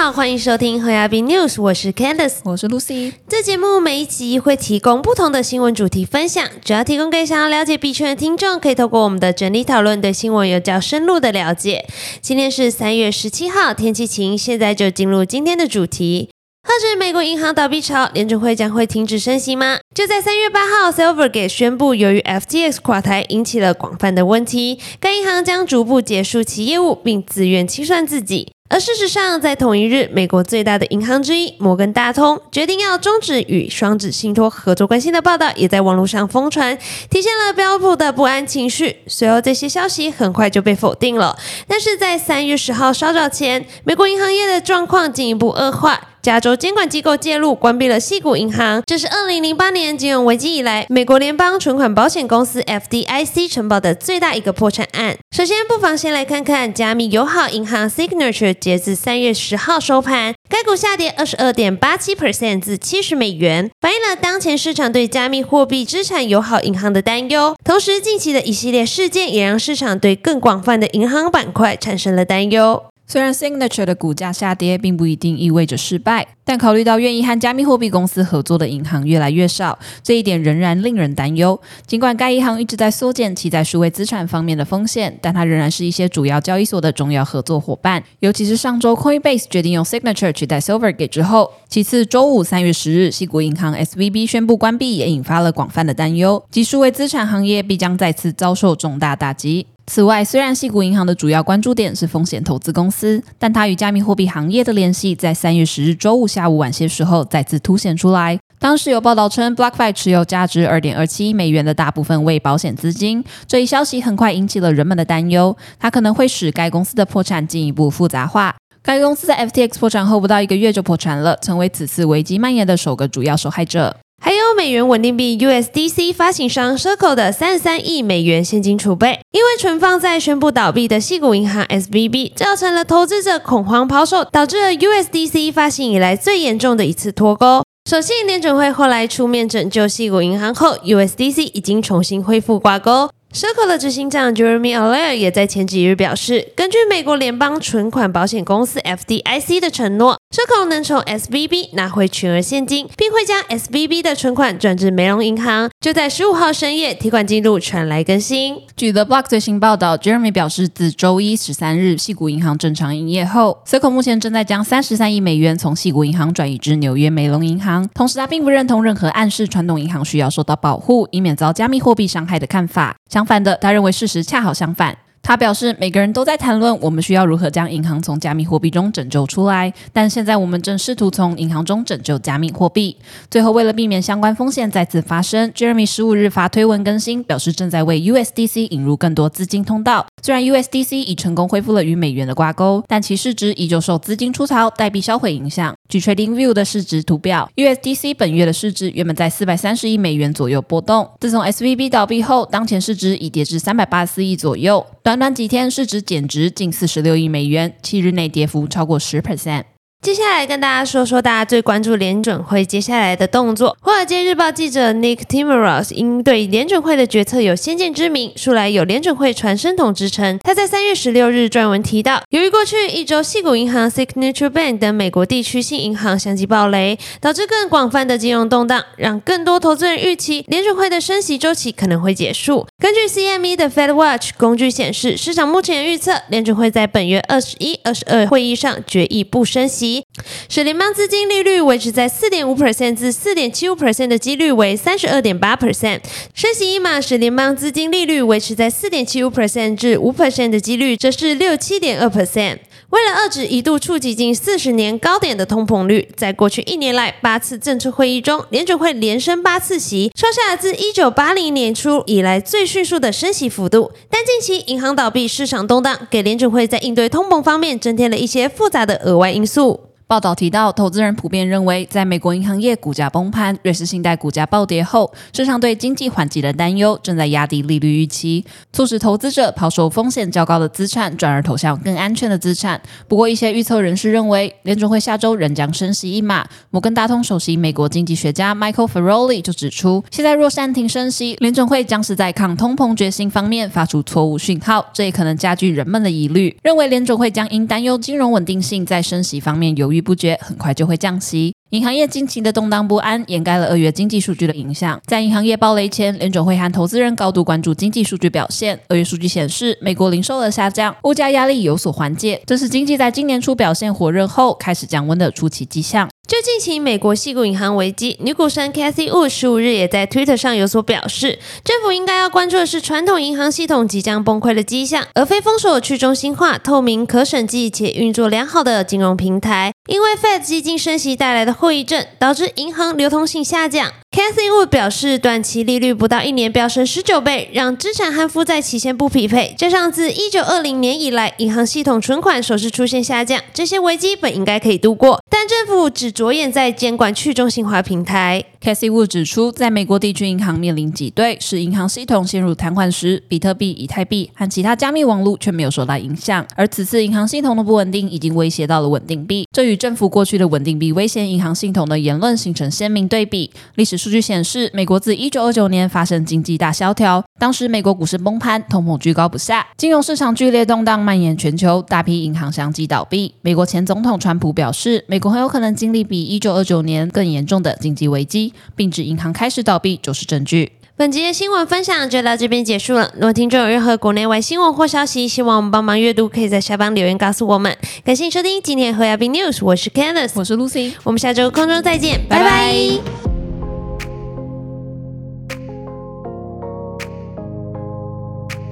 好，欢迎收听和亚币 News，我是 Candice，我是 Lucy。这节目每一集会提供不同的新闻主题分享，主要提供给想要了解币圈的听众，可以透过我们的整理讨论，对新闻有较深入的了解。今天是三月十七号，天气晴，现在就进入今天的主题。何止美国银行倒闭潮，联准会将会停止升息吗？就在三月八号，Silvergate 宣布，由于 FTX 垮台引起了广泛的问题，该银行将逐步结束其业务，并自愿清算自己。而事实上，在同一日，美国最大的银行之一摩根大通决定要终止与双子信托合作关系的报道，也在网络上疯传，体现了标普的不安情绪。随后，这些消息很快就被否定了。但是在三月十号稍早前，美国银行业的状况进一步恶化。加州监管机构介入，关闭了西谷银行。这是二零零八年金融危机以来，美国联邦存款保险公司 FDIC 承保的最大一个破产案。首先，不妨先来看看加密友好银行 Signature，截至三月十号收盘，该股下跌二十二点八七 percent 至七十美元，反映了当前市场对加密货币资产友好银行的担忧。同时，近期的一系列事件也让市场对更广泛的银行板块产生了担忧。虽然 Signature 的股价下跌，并不一定意味着失败，但考虑到愿意和加密货币公司合作的银行越来越少，这一点仍然令人担忧。尽管该银行一直在缩减其在数位资产方面的风险，但它仍然是一些主要交易所的重要合作伙伴。尤其是上周 Coinbase 决定用 Signature 取代 Silvergate 之后，其次周五三月十日，西谷银行 SVB 宣布关闭，也引发了广泛的担忧，即数位资产行业必将再次遭受重大打击。此外，虽然细谷银行的主要关注点是风险投资公司，但它与加密货币行业的联系在三月十日周五下午晚些时候再次凸显出来。当时有报道称，BlockFi 持有价值二点二七亿美元的大部分为保险资金。这一消息很快引起了人们的担忧，它可能会使该公司的破产进一步复杂化。该公司在 FTX 破产后不到一个月就破产了，成为此次危机蔓延的首个主要受害者。还有美元稳定币 USDC 发行商 Circle 的三十三亿美元现金储备，因为存放在宣布倒闭的西谷银行 SVB，造成了投资者恐慌抛售，导致了 USDC 发行以来最严重的一次脱钩。所幸联准会后来出面拯救西谷银行后，USDC 已经重新恢复挂钩。Circle 的执行长 Jeremy Allaire 也在前几日表示，根据美国联邦存款保险公司 FDIC 的承诺，Circle 能从 SVB 拿回全额现金，并会将 SVB 的存款转至梅隆银行。就在十五号深夜，提款记录传来更新。据 The Block 最新报道，Jeremy 表示，自周一十三日细谷银行正常营业后，Circle 目前正在将三十三亿美元从细谷银行转移至纽约梅隆银行。同时，他并不认同任何暗示传统银行需要受到保护，以免遭加密货币伤害的看法。相反的，他认为事实恰好相反。他表示，每个人都在谈论我们需要如何将银行从加密货币中拯救出来，但现在我们正试图从银行中拯救加密货币。最后，为了避免相关风险再次发生，Jeremy 十五日发推文更新，表示正在为 USDC 引入更多资金通道。虽然 USDC 已成功恢复了与美元的挂钩，但其市值依旧受资金出逃、代币销毁影响。据 TradingView 的市值图表，USDC 本月的市值原本在四百三十亿美元左右波动，自从 SVB 倒闭后，当前市值已跌至三百八十四亿左右。短短几天，市值减值近四十六亿美元，七日内跌幅超过十 percent。接下来跟大家说说大家最关注联准会接下来的动作。华尔街日报记者 Nick Timmeros 因对联准会的决策有先见之明，素来有联准会传声筒之称。他在三月十六日撰文提到，由于过去一周细谷银行、Signature Bank 等美国地区性银行相继暴雷，导致更广泛的金融动荡，让更多投资人预期联准会的升息周期可能会结束。根据 CME 的 Fed Watch 工具显示，市场目前预测联准会在本月二十一、二十二会议上决议不升息。使联邦资金利率维持在四点五 percent 至四点七五 percent 的几率为三十二点八 percent，升息一码使联邦资金利率维持在四点七五 percent 至五 percent 的几率则是六七点二 percent。为了遏制一度触及近四十年高点的通膨率，在过去一年来八次政策会议中，联准会连升八次息，创下了自一九八零年初以来最迅速的升息幅度。但近期银行倒闭、市场动荡，给联准会在应对通膨方面增添了一些复杂的额外因素。报道提到，投资人普遍认为，在美国银行业股价崩盘、瑞士信贷股价暴跌后，市场对经济缓急的担忧正在压低利率预期，促使投资者抛售风险较高的资产，转而投向更安全的资产。不过，一些预测人士认为，联准会下周仍将升息一码。摩根大通首席美国经济学家 Michael Feroli 就指出，现在若暂停升息，联准会将是在抗通膨决心方面发出错误讯号，这也可能加剧人们的疑虑，认为联准会将因担忧金融稳定性在升息方面犹豫。不绝，很快就会降息。银行业近期的动荡不安掩盖了二月经济数据的影响。在银行业暴雷前，联准会和投资人高度关注经济数据表现。二月数据显示，美国零售额下降，物价压力有所缓解，这是经济在今年初表现火热后开始降温的初期迹象。就近期美国系股银行危机，女股神 Cathy Wood 十五日也在 Twitter 上有所表示，政府应该要关注的是传统银行系统即将崩溃的迹象，而非封锁去中心化、透明、可审计且运作良好的金融平台。因为 Fed 基金升息带来的后遗症，导致银行流通性下降。Cathy Wood 表示，短期利率不到一年飙升十九倍，让资产和负债期限不匹配，加上自一九二零年以来银行系统存款首次出现下降，这些危机本应该可以度过，但政府只着眼在监管去中心化平台。Casey Wood 指出，在美国地区银行面临挤兑，使银行系统陷入瘫痪时，比特币、以太币和其他加密网络却没有受到影响。而此次银行系统的不稳定已经威胁到了稳定币，这与政府过去的稳定币威胁银行系统的言论形成鲜明对比。历史数据显示，美国自1929年发生经济大萧条，当时美国股市崩盘，通膨居高不下，金融市场剧烈动荡蔓延全球，大批银行相继倒闭。美国前总统川普表示，美国很有可能经历比1929年更严重的经济危机。并指银行开始倒闭就是证据。本集的新闻分享就到这边结束了。如果听众有任何国内外新闻或消息，希望我们帮忙阅读，可以在下方留言告诉我们。感谢收听今天的和亚宾 news，我是 Candice，我是 Lucy，我们下周空中再见，拜拜。